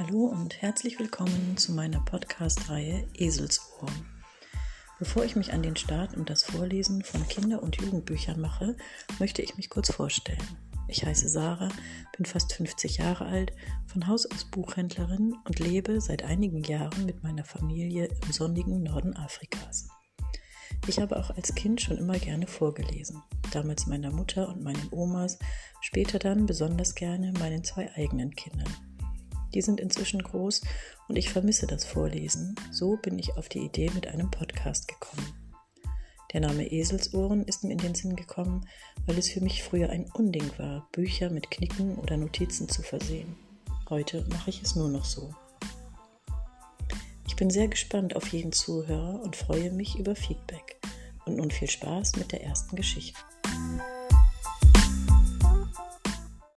Hallo und herzlich willkommen zu meiner Podcast-Reihe Eselsohr. Bevor ich mich an den Start und das Vorlesen von Kinder- und Jugendbüchern mache, möchte ich mich kurz vorstellen. Ich heiße Sarah, bin fast 50 Jahre alt, von Haus aus Buchhändlerin und lebe seit einigen Jahren mit meiner Familie im sonnigen Norden Afrikas. Ich habe auch als Kind schon immer gerne vorgelesen, damals meiner Mutter und meinen Omas, später dann besonders gerne meinen zwei eigenen Kindern. Die sind inzwischen groß und ich vermisse das Vorlesen. So bin ich auf die Idee mit einem Podcast gekommen. Der Name Eselsohren ist mir in den Sinn gekommen, weil es für mich früher ein Unding war, Bücher mit Knicken oder Notizen zu versehen. Heute mache ich es nur noch so. Ich bin sehr gespannt auf jeden Zuhörer und freue mich über Feedback. Und nun viel Spaß mit der ersten Geschichte.